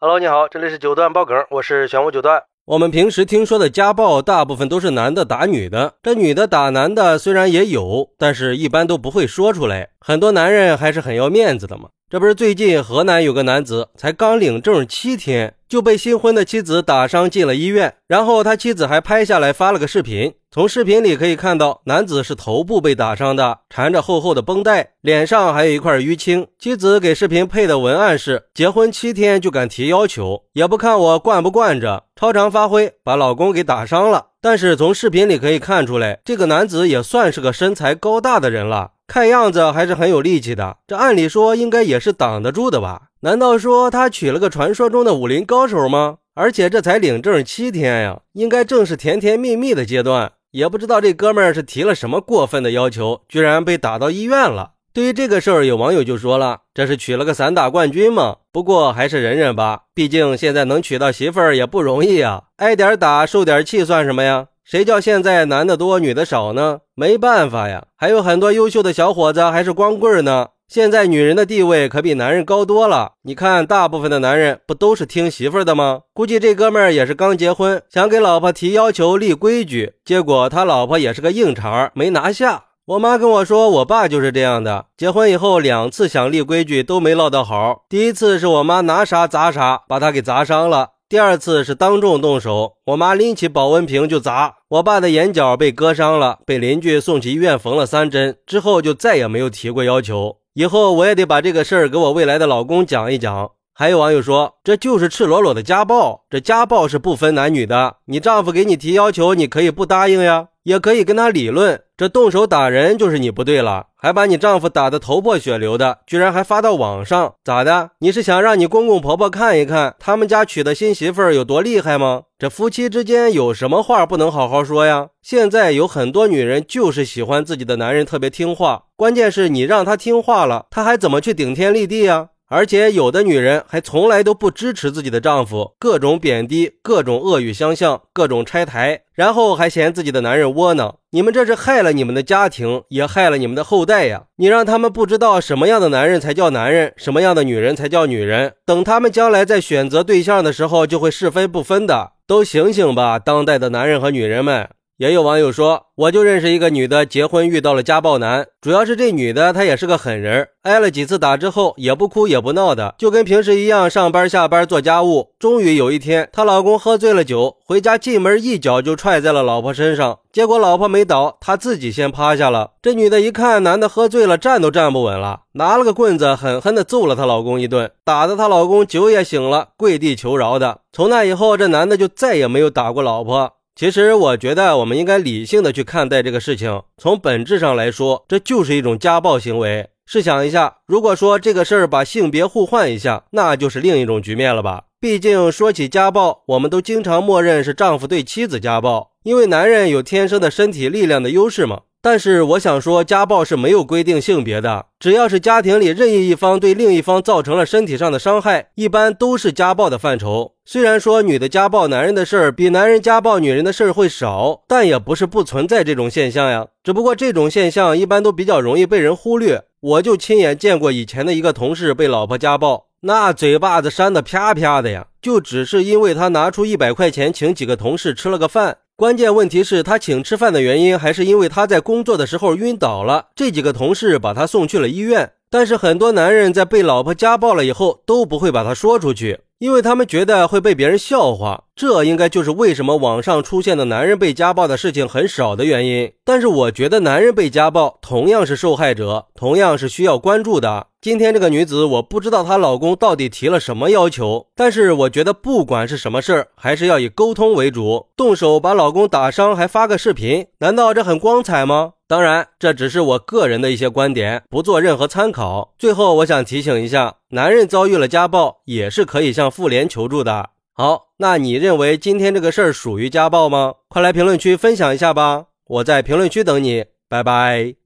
Hello，你好，这里是九段爆梗，我是玄武九段。我们平时听说的家暴，大部分都是男的打女的。这女的打男的虽然也有，但是一般都不会说出来。很多男人还是很要面子的嘛。这不是最近河南有个男子才刚领证七天。就被新婚的妻子打伤进了医院，然后他妻子还拍下来发了个视频。从视频里可以看到，男子是头部被打伤的，缠着厚厚的绷带，脸上还有一块淤青。妻子给视频配的文案是：结婚七天就敢提要求，也不看我惯不惯着，超常发挥，把老公给打伤了。但是从视频里可以看出来，这个男子也算是个身材高大的人了，看样子还是很有力气的。这按理说应该也是挡得住的吧？难道说他娶了个传说中的武林高手吗？而且这才领证七天呀，应该正是甜甜蜜蜜的阶段。也不知道这哥们儿是提了什么过分的要求，居然被打到医院了。对于这个事儿，有网友就说了：“这是娶了个散打冠军吗？”不过还是忍忍吧，毕竟现在能娶到媳妇儿也不容易啊。挨点打受点气算什么呀？谁叫现在男的多女的少呢？没办法呀，还有很多优秀的小伙子还是光棍呢。现在女人的地位可比男人高多了。你看，大部分的男人不都是听媳妇儿的吗？估计这哥们儿也是刚结婚，想给老婆提要求、立规矩，结果他老婆也是个硬茬，没拿下。我妈跟我说，我爸就是这样的，结婚以后两次想立规矩都没落得好。第一次是我妈拿啥砸啥，把他给砸伤了；第二次是当众动手，我妈拎起保温瓶就砸，我爸的眼角被割伤了，被邻居送去医院缝了三针，之后就再也没有提过要求。以后我也得把这个事儿给我未来的老公讲一讲。还有网友说，这就是赤裸裸的家暴。这家暴是不分男女的，你丈夫给你提要求，你可以不答应呀，也可以跟他理论。这动手打人就是你不对了，还把你丈夫打得头破血流的，居然还发到网上，咋的？你是想让你公公婆婆看一看他们家娶的新媳妇儿有多厉害吗？这夫妻之间有什么话不能好好说呀？现在有很多女人就是喜欢自己的男人特别听话，关键是你让他听话了，他还怎么去顶天立地呀？而且有的女人还从来都不支持自己的丈夫，各种贬低，各种恶语相向，各种拆台，然后还嫌自己的男人窝囊。你们这是害了你们的家庭，也害了你们的后代呀！你让他们不知道什么样的男人才叫男人，什么样的女人才叫女人。等他们将来在选择对象的时候，就会是非不分的。都醒醒吧，当代的男人和女人们！也有网友说，我就认识一个女的，结婚遇到了家暴男，主要是这女的她也是个狠人，挨了几次打之后也不哭也不闹的，就跟平时一样上班下班做家务。终于有一天，她老公喝醉了酒回家，进门一脚就踹在了老婆身上，结果老婆没倒，她自己先趴下了。这女的一看男的喝醉了，站都站不稳了，拿了个棍子狠狠地揍了她老公一顿，打得她老公酒也醒了，跪地求饶的。从那以后，这男的就再也没有打过老婆。其实我觉得我们应该理性的去看待这个事情。从本质上来说，这就是一种家暴行为。试想一下，如果说这个事儿把性别互换一下，那就是另一种局面了吧？毕竟说起家暴，我们都经常默认是丈夫对妻子家暴，因为男人有天生的身体力量的优势嘛。但是我想说，家暴是没有规定性别的，只要是家庭里任意一方对另一方造成了身体上的伤害，一般都是家暴的范畴。虽然说女的家暴男人的事儿比男人家暴女人的事儿会少，但也不是不存在这种现象呀。只不过这种现象一般都比较容易被人忽略。我就亲眼见过以前的一个同事被老婆家暴，那嘴巴子扇的啪啪的呀，就只是因为他拿出一百块钱请几个同事吃了个饭。关键问题是他请吃饭的原因，还是因为他在工作的时候晕倒了，这几个同事把他送去了医院。但是很多男人在被老婆家暴了以后，都不会把他说出去。因为他们觉得会被别人笑话，这应该就是为什么网上出现的男人被家暴的事情很少的原因。但是我觉得男人被家暴同样是受害者，同样是需要关注的。今天这个女子，我不知道她老公到底提了什么要求，但是我觉得不管是什么事儿，还是要以沟通为主。动手把老公打伤还发个视频，难道这很光彩吗？当然，这只是我个人的一些观点，不做任何参考。最后，我想提醒一下，男人遭遇了家暴，也是可以向妇联求助的。好，那你认为今天这个事儿属于家暴吗？快来评论区分享一下吧，我在评论区等你，拜拜。